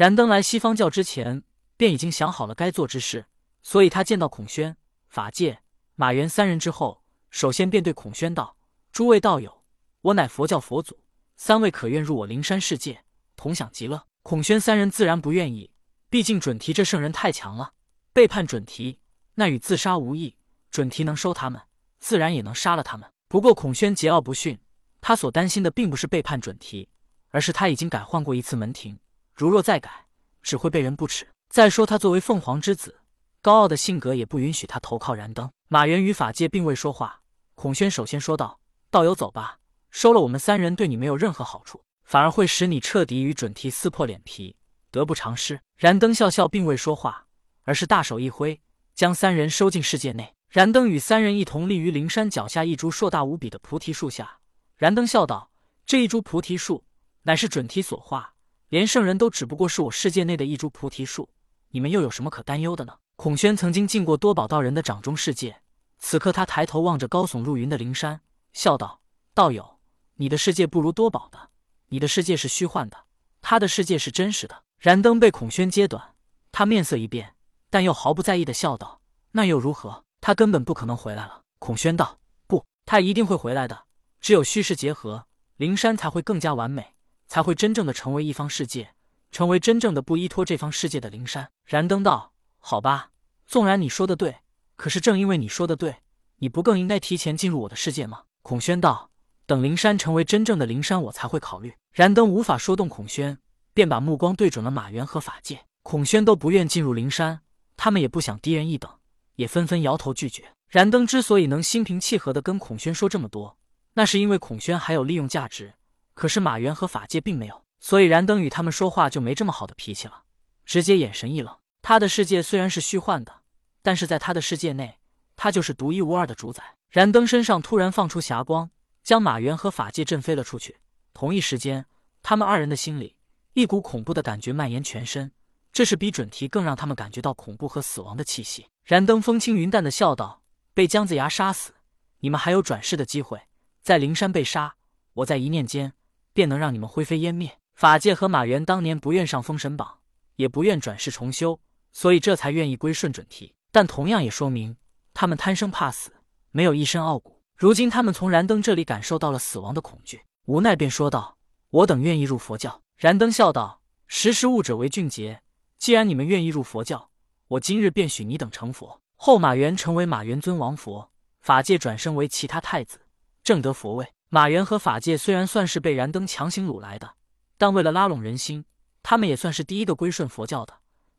燃灯来西方教之前，便已经想好了该做之事，所以他见到孔宣、法界、马元三人之后，首先便对孔宣道：“诸位道友，我乃佛教佛祖，三位可愿入我灵山世界，同享极乐？”孔宣三人自然不愿意，毕竟准提这圣人太强了，背叛准提，那与自杀无异。准提能收他们，自然也能杀了他们。不过孔宣桀骜不驯，他所担心的并不是背叛准提，而是他已经改换过一次门庭，如若再改，只会被人不齿。再说他作为凤凰之子，高傲的性格也不允许他投靠燃灯。马元与法界并未说话，孔宣首先说道：“道友走吧，收了我们三人对你没有任何好处，反而会使你彻底与准提撕破脸皮，得不偿失。”燃灯笑笑，并未说话，而是大手一挥，将三人收进世界内。燃灯与三人一同立于灵山脚下一株硕大无比的菩提树下。燃灯笑道：“这一株菩提树乃是准提所化，连圣人都只不过是我世界内的一株菩提树，你们又有什么可担忧的呢？”孔宣曾经进过多宝道人的掌中世界，此刻他抬头望着高耸入云的灵山，笑道：“道友，你的世界不如多宝的，你的世界是虚幻的，他的世界是真实的。”燃灯被孔宣揭短，他面色一变，但又毫不在意的笑道：“那又如何？”他根本不可能回来了。孔宣道：“不，他一定会回来的。只有虚实结合，灵山才会更加完美，才会真正的成为一方世界，成为真正的不依托这方世界的灵山。”燃灯道：“好吧，纵然你说的对，可是正因为你说的对，你不更应该提前进入我的世界吗？”孔宣道：“等灵山成为真正的灵山，我才会考虑。”燃灯无法说动孔宣，便把目光对准了马元和法界。孔宣都不愿进入灵山，他们也不想低人一等。也纷纷摇头拒绝。燃灯之所以能心平气和的跟孔宣说这么多，那是因为孔宣还有利用价值。可是马元和法界并没有，所以燃灯与他们说话就没这么好的脾气了，直接眼神一冷。他的世界虽然是虚幻的，但是在他的世界内，他就是独一无二的主宰。燃灯身上突然放出霞光，将马元和法界震飞了出去。同一时间，他们二人的心里一股恐怖的感觉蔓延全身。这是比准提更让他们感觉到恐怖和死亡的气息。燃灯风轻云淡的笑道：“被姜子牙杀死，你们还有转世的机会。在灵山被杀，我在一念间便能让你们灰飞烟灭。法界和马元当年不愿上封神榜，也不愿转世重修，所以这才愿意归顺准提。但同样也说明，他们贪生怕死，没有一身傲骨。如今他们从燃灯这里感受到了死亡的恐惧，无奈便说道：‘我等愿意入佛教。’燃灯笑道：‘识时务者为俊杰。’既然你们愿意入佛教，我今日便许你等成佛。后马元成为马元尊王佛，法界转生为其他太子，正得佛位。马元和法界虽然算是被燃灯强行掳来的，但为了拉拢人心，他们也算是第一个归顺佛教的。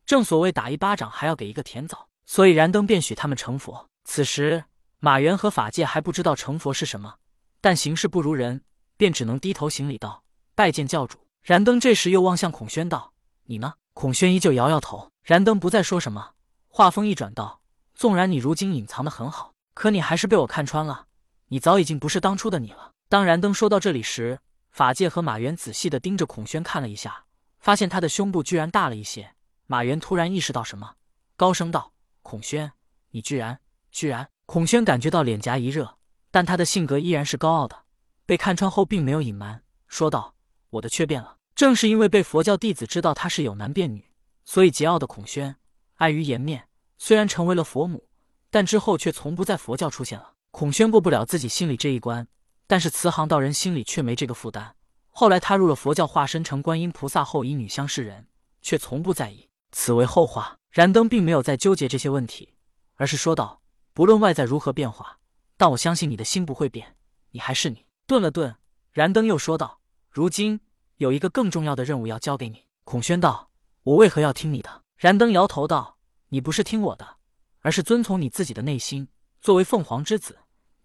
正所谓打一巴掌还要给一个甜枣，所以燃灯便许他们成佛。此时马元和法界还不知道成佛是什么，但形势不如人，便只能低头行礼道：“拜见教主。”燃灯这时又望向孔宣道：“你呢？”孔宣依旧摇摇头，燃灯不再说什么，话锋一转道：“纵然你如今隐藏的很好，可你还是被我看穿了，你早已经不是当初的你了。”当燃灯说到这里时，法界和马元仔细的盯着孔宣看了一下，发现他的胸部居然大了一些。马元突然意识到什么，高声道：“孔宣，你居然居然！”孔宣感觉到脸颊一热，但他的性格依然是高傲的，被看穿后并没有隐瞒，说道：“我的却变了。”正是因为被佛教弟子知道他是有男变女，所以桀骜的孔宣碍于颜面，虽然成为了佛母，但之后却从不在佛教出现了。孔宣过不了自己心里这一关，但是慈航道人心里却没这个负担。后来他入了佛教，化身成观音菩萨后，以女相示人，却从不在意，此为后话。燃灯并没有再纠结这些问题，而是说道：“不论外在如何变化，但我相信你的心不会变，你还是你。”顿了顿，燃灯又说道：“如今。”有一个更重要的任务要交给你，孔宣道：“我为何要听你的？”燃灯摇头道：“你不是听我的，而是遵从你自己的内心。作为凤凰之子，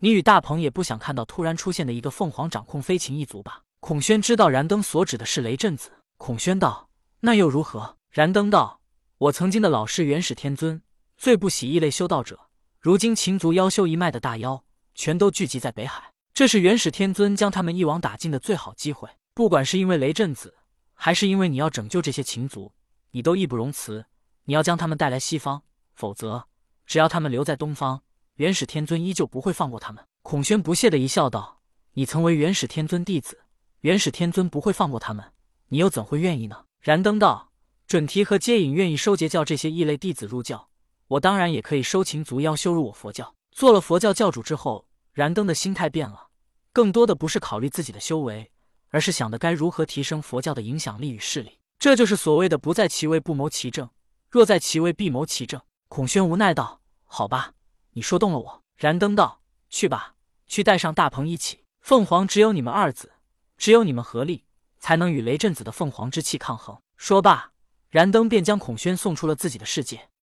你与大鹏也不想看到突然出现的一个凤凰掌控飞禽一族吧？”孔宣知道燃灯所指的是雷震子。孔宣道：“那又如何？”燃灯道：“我曾经的老师元始天尊最不喜异类修道者，如今禽族妖修一脉的大妖全都聚集在北海，这是元始天尊将他们一网打尽的最好机会。”不管是因为雷震子，还是因为你要拯救这些禽族，你都义不容辞。你要将他们带来西方，否则只要他们留在东方，元始天尊依旧不会放过他们。孔宣不屑的一笑，道：“你曾为元始天尊弟子，元始天尊不会放过他们，你又怎会愿意呢？”燃灯道：“准提和接引愿意收结教这些异类弟子入教，我当然也可以收擒族妖修入我佛教。做了佛教教主之后，燃灯的心态变了，更多的不是考虑自己的修为，而是想的该如何提升佛教的影响力与势力。这就是所谓的不在其位不谋其政，若在其位必谋其政。孔宣无奈道：“好吧，你说动了我。”燃灯道：“去吧，去带上大鹏一起。凤凰只有你们二子，只有你们合力，才能与雷震子的凤凰之气抗衡。”说罢，燃灯便将孔宣送出了自己的世界。